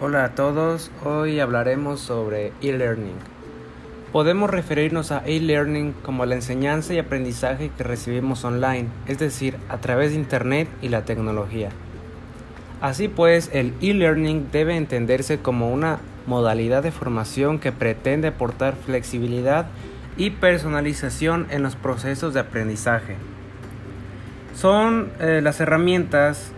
Hola a todos, hoy hablaremos sobre e-learning. Podemos referirnos a e-learning como la enseñanza y aprendizaje que recibimos online, es decir, a través de Internet y la tecnología. Así pues, el e-learning debe entenderse como una modalidad de formación que pretende aportar flexibilidad y personalización en los procesos de aprendizaje. Son eh, las herramientas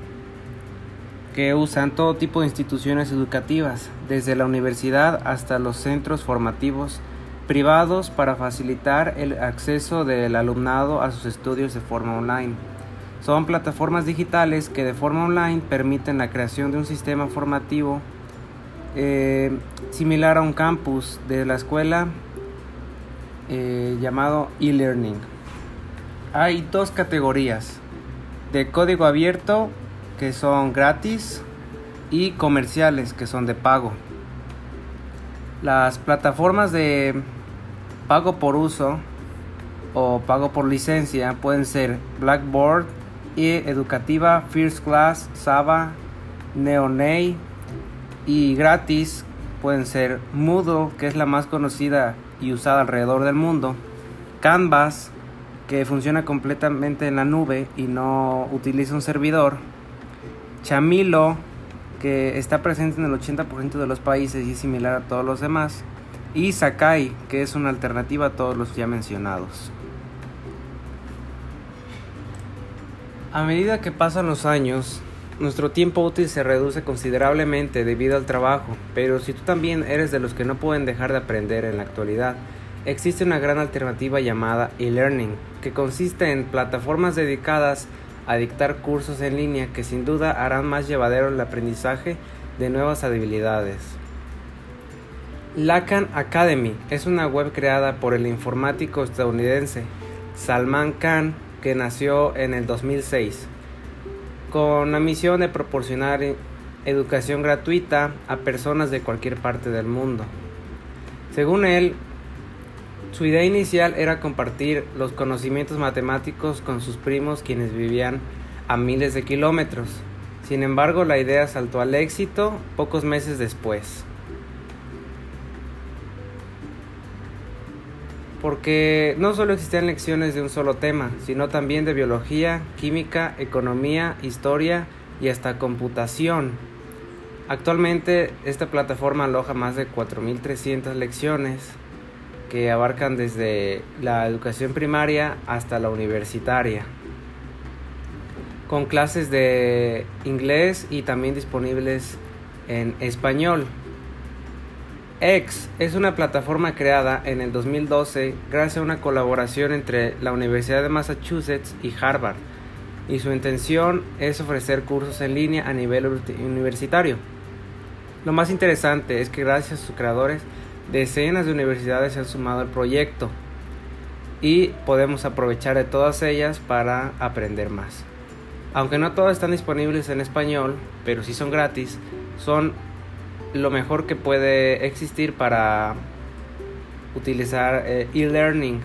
que usan todo tipo de instituciones educativas, desde la universidad hasta los centros formativos privados para facilitar el acceso del alumnado a sus estudios de forma online. Son plataformas digitales que de forma online permiten la creación de un sistema formativo eh, similar a un campus de la escuela eh, llamado e-learning. Hay dos categorías de código abierto que son gratis y comerciales que son de pago. Las plataformas de pago por uso o pago por licencia pueden ser Blackboard, y Educativa, First Class, Saba, Neonei y gratis pueden ser Moodle, que es la más conocida y usada alrededor del mundo, Canvas, que funciona completamente en la nube y no utiliza un servidor, Chamilo, que está presente en el 80% de los países y es similar a todos los demás. Y Sakai, que es una alternativa a todos los ya mencionados. A medida que pasan los años, nuestro tiempo útil se reduce considerablemente debido al trabajo, pero si tú también eres de los que no pueden dejar de aprender en la actualidad, existe una gran alternativa llamada e-learning, que consiste en plataformas dedicadas a dictar cursos en línea que sin duda harán más llevadero el aprendizaje de nuevas habilidades. Lacan Academy es una web creada por el informático estadounidense Salman Khan que nació en el 2006 con la misión de proporcionar educación gratuita a personas de cualquier parte del mundo. Según él, su idea inicial era compartir los conocimientos matemáticos con sus primos quienes vivían a miles de kilómetros. Sin embargo, la idea saltó al éxito pocos meses después. Porque no solo existían lecciones de un solo tema, sino también de biología, química, economía, historia y hasta computación. Actualmente esta plataforma aloja más de 4.300 lecciones que abarcan desde la educación primaria hasta la universitaria, con clases de inglés y también disponibles en español. X es una plataforma creada en el 2012 gracias a una colaboración entre la Universidad de Massachusetts y Harvard, y su intención es ofrecer cursos en línea a nivel universitario. Lo más interesante es que gracias a sus creadores Decenas de universidades se han sumado al proyecto y podemos aprovechar de todas ellas para aprender más. Aunque no todas están disponibles en español, pero si son gratis, son lo mejor que puede existir para utilizar eh, e-learning.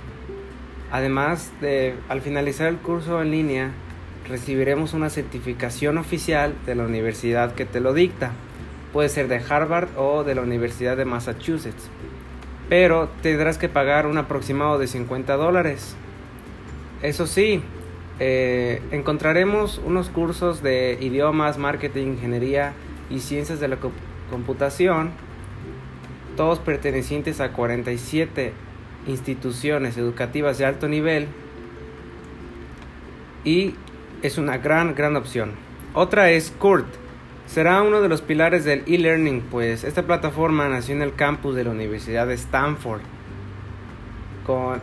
Además de al finalizar el curso en línea, recibiremos una certificación oficial de la universidad que te lo dicta puede ser de Harvard o de la Universidad de Massachusetts, pero tendrás que pagar un aproximado de 50 dólares. Eso sí, eh, encontraremos unos cursos de idiomas, marketing, ingeniería y ciencias de la computación, todos pertenecientes a 47 instituciones educativas de alto nivel y es una gran, gran opción. Otra es CURT, será uno de los pilares del e-learning, pues esta plataforma nació en el campus de la Universidad de Stanford. Con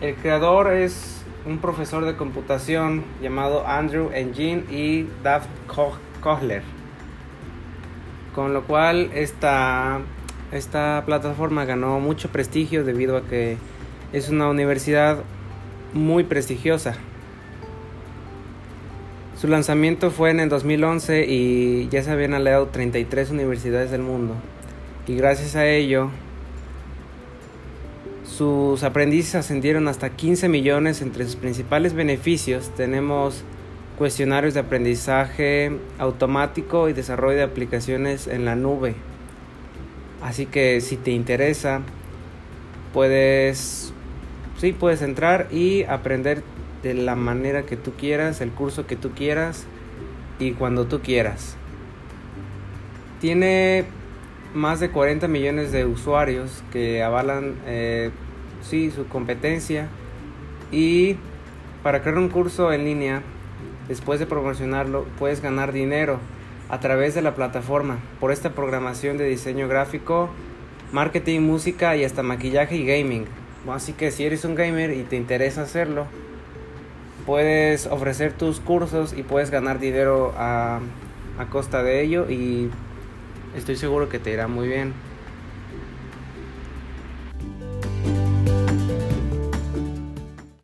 el creador es un profesor de computación llamado Andrew Engine y Daft Kohler. Con lo cual esta, esta plataforma ganó mucho prestigio debido a que es una universidad muy prestigiosa. Su lanzamiento fue en el 2011 y ya se habían aliado 33 universidades del mundo. Y gracias a ello, sus aprendices ascendieron hasta 15 millones. Entre sus principales beneficios tenemos cuestionarios de aprendizaje automático y desarrollo de aplicaciones en la nube. Así que si te interesa, puedes sí puedes entrar y aprender de la manera que tú quieras, el curso que tú quieras y cuando tú quieras. Tiene más de 40 millones de usuarios que avalan eh, sí, su competencia y para crear un curso en línea, después de promocionarlo, puedes ganar dinero a través de la plataforma por esta programación de diseño gráfico, marketing, música y hasta maquillaje y gaming. Así que si eres un gamer y te interesa hacerlo, puedes ofrecer tus cursos y puedes ganar dinero a, a costa de ello y estoy seguro que te irá muy bien.